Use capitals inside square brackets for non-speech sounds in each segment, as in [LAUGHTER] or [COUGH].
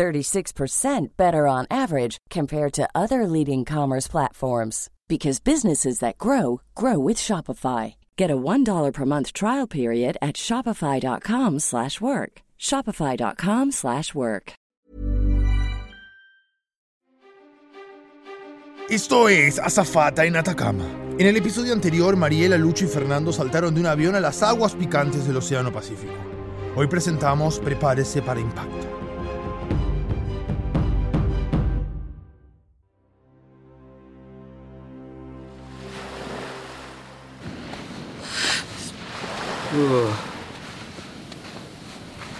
36% better on average compared to other leading commerce platforms because businesses that grow grow with Shopify. Get a $1 per month trial period at shopify.com/work. shopify.com/work. Esto es Azafata en Atacama. En el episodio anterior, Mariela, Lucho y Fernando saltaron de un avión a las aguas picantes del Océano Pacífico. Hoy presentamos Prepárese para Impacto.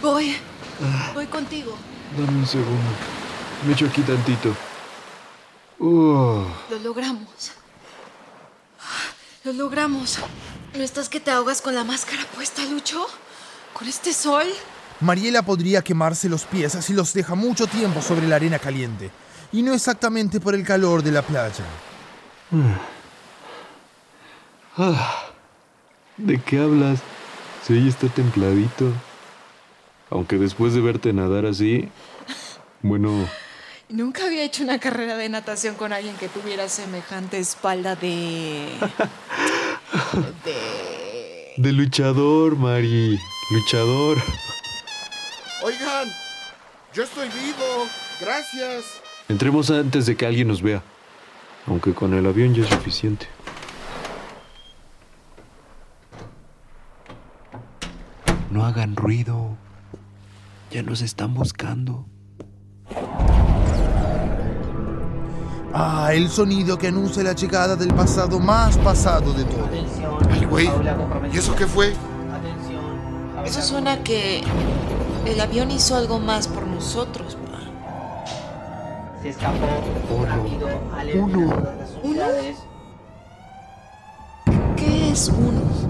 Voy. Voy contigo. Dame un segundo. Me echo aquí tantito. Uh, Lo logramos. Lo logramos. ¿No estás que te ahogas con la máscara puesta, Lucho? ¿Con este sol? Mariela podría quemarse los pies si los deja mucho tiempo sobre la arena caliente, y no exactamente por el calor de la playa. ah. ¿De qué hablas? Si hoy está templadito. Aunque después de verte nadar así, bueno, Nunca había hecho una carrera de natación con alguien que tuviera semejante espalda de... [LAUGHS] de... de luchador, Mari. Luchador. Oigan, yo estoy vivo. Gracias. Entremos antes de que alguien nos vea. Aunque con el avión ya es suficiente. No hagan ruido. Ya nos están buscando. Ah, el sonido que anuncia la llegada del pasado más pasado de todo. Ay, güey. ¿Y eso qué fue? Eso suena que el avión hizo algo más por nosotros. pa. Se escapó Uno. rápido, Uno. las unidades. ¿Qué es uno?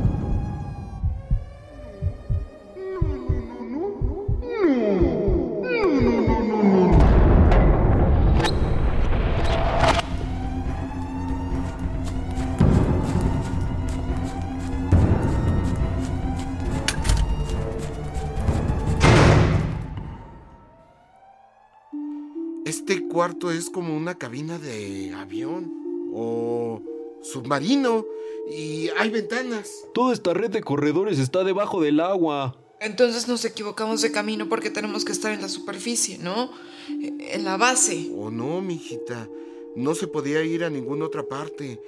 Este cuarto es como una cabina de avión o submarino y hay ventanas. Toda esta red de corredores está debajo del agua. Entonces nos equivocamos de camino porque tenemos que estar en la superficie, ¿no? En la base. Oh no, mijita. No se podía ir a ninguna otra parte.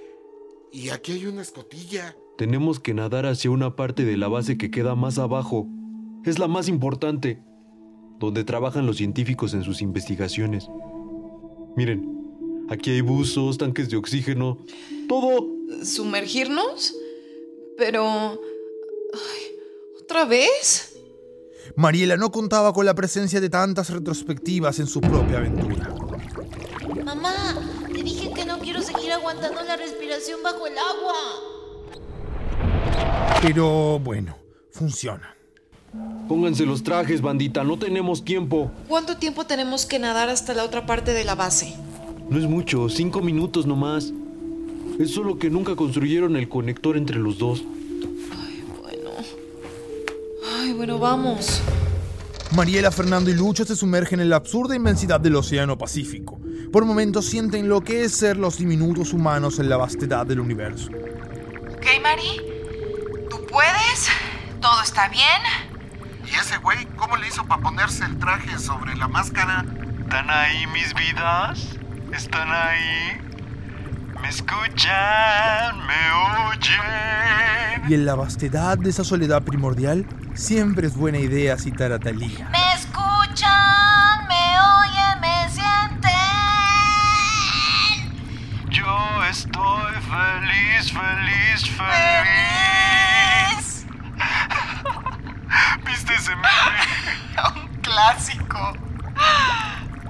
Y aquí hay una escotilla. Tenemos que nadar hacia una parte de la base que queda más abajo. Es la más importante, donde trabajan los científicos en sus investigaciones. Miren, aquí hay buzos, tanques de oxígeno, todo. ¿Sumergirnos? Pero... ay, ¿Otra vez? Mariela no contaba con la presencia de tantas retrospectivas en su propia aventura. Mamá, te dije que no quiero seguir aguantando la respiración bajo el agua. Pero bueno, funciona. Pónganse los trajes, bandita, no tenemos tiempo. ¿Cuánto tiempo tenemos que nadar hasta la otra parte de la base? No es mucho, cinco minutos nomás. Es solo que nunca construyeron el conector entre los dos. Bueno. Ay, bueno, vamos. Mariela, Fernando y Lucho se sumergen en la absurda inmensidad del Océano Pacífico. Por momentos sienten lo que es ser los diminutos humanos en la vastedad del universo. ¿Ok, Mari? ¿Tú puedes? ¿Todo está bien? ¿Y ese güey cómo le hizo para ponerse el traje sobre la máscara? ¿Están ahí mis vidas? ¿Están ahí? ¿Me escuchan? ¿Me oyen? Y en la vastedad de esa soledad primordial, siempre es buena idea citar a Talía. ¿Me escuchan? ¿Me oyen? ¿Me sienten? Yo estoy feliz, feliz, feliz. ¡Feliz! ¿Viste ese meme? Un clásico.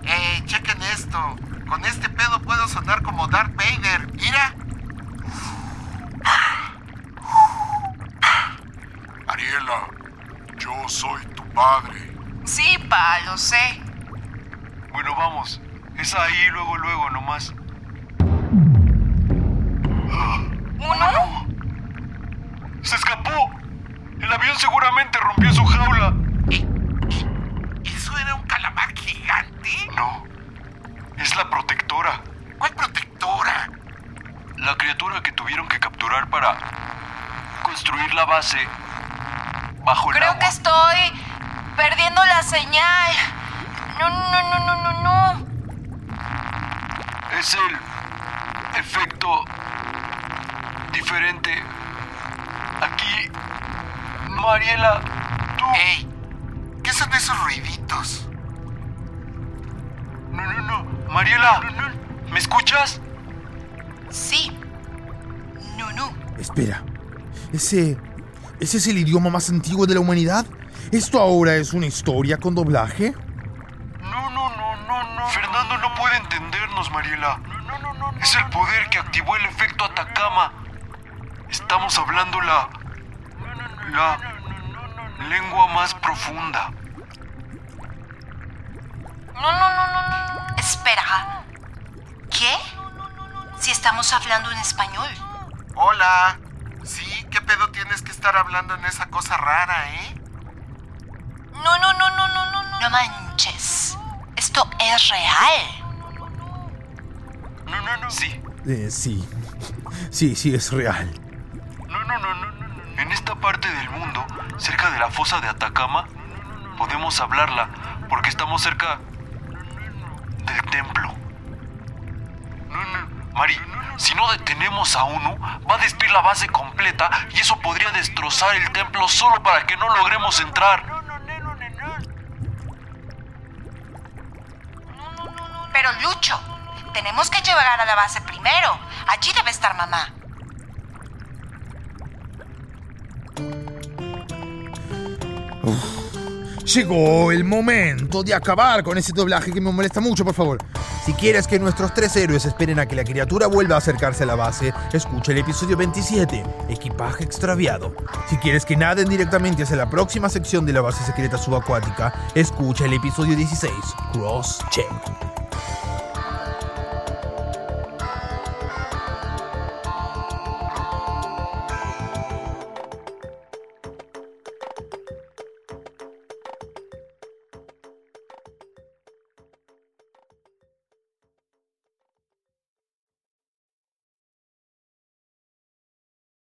¡Ey, chequen esto! Con este pedo puedo sonar como Lo sé. Bueno, vamos. Es ahí, luego, luego, nomás. ¿Uno? ¡Se escapó! El avión seguramente rompió su jaula. ¿Eso era un calamar gigante? No. Es la protectora. ¿Cuál protectora? La criatura que tuvieron que capturar para construir la base bajo el Creo agua. que estoy perdiendo la señal. No, no, no, no, no, no. Es el efecto diferente. Aquí, Mariela, tú. ¡Ey! ¿Qué son esos ruiditos? No, no, no. Mariela, ¿me escuchas? Sí. No, no. Espera, ¿ese, ¿ese es el idioma más antiguo de la humanidad? ¿Esto ahora es una historia con doblaje? No, no, no, no, no. Fernando no puede entendernos, Mariela. No, no, no, no. Es el poder que activó el efecto Atacama. Estamos hablando la. la. lengua más profunda. No, no, no, no, no. Espera. ¿Qué? Si estamos hablando en español. Hola. Sí, ¿qué pedo tienes que estar hablando en esa cosa rara, eh? No, no, no, no, no, no, no. No manches. Esto es real. No, no, no. Sí. Eh, sí, sí, sí, es real. No, no, no, no, no, no. En esta parte del mundo, cerca de la fosa de Atacama, podemos hablarla porque estamos cerca del templo. No, no. Mari, si no detenemos a uno, va a destruir la base completa y eso podría destrozar el templo solo para que no logremos entrar. Pero Lucho, tenemos que llegar a la base primero. Allí debe estar mamá. Llegó el momento de acabar con ese doblaje que me molesta mucho, por favor. Si quieres que nuestros tres héroes esperen a que la criatura vuelva a acercarse a la base, escucha el episodio 27, Equipaje extraviado. Si quieres que naden directamente hacia la próxima sección de la base secreta subacuática, escucha el episodio 16, Cross Check.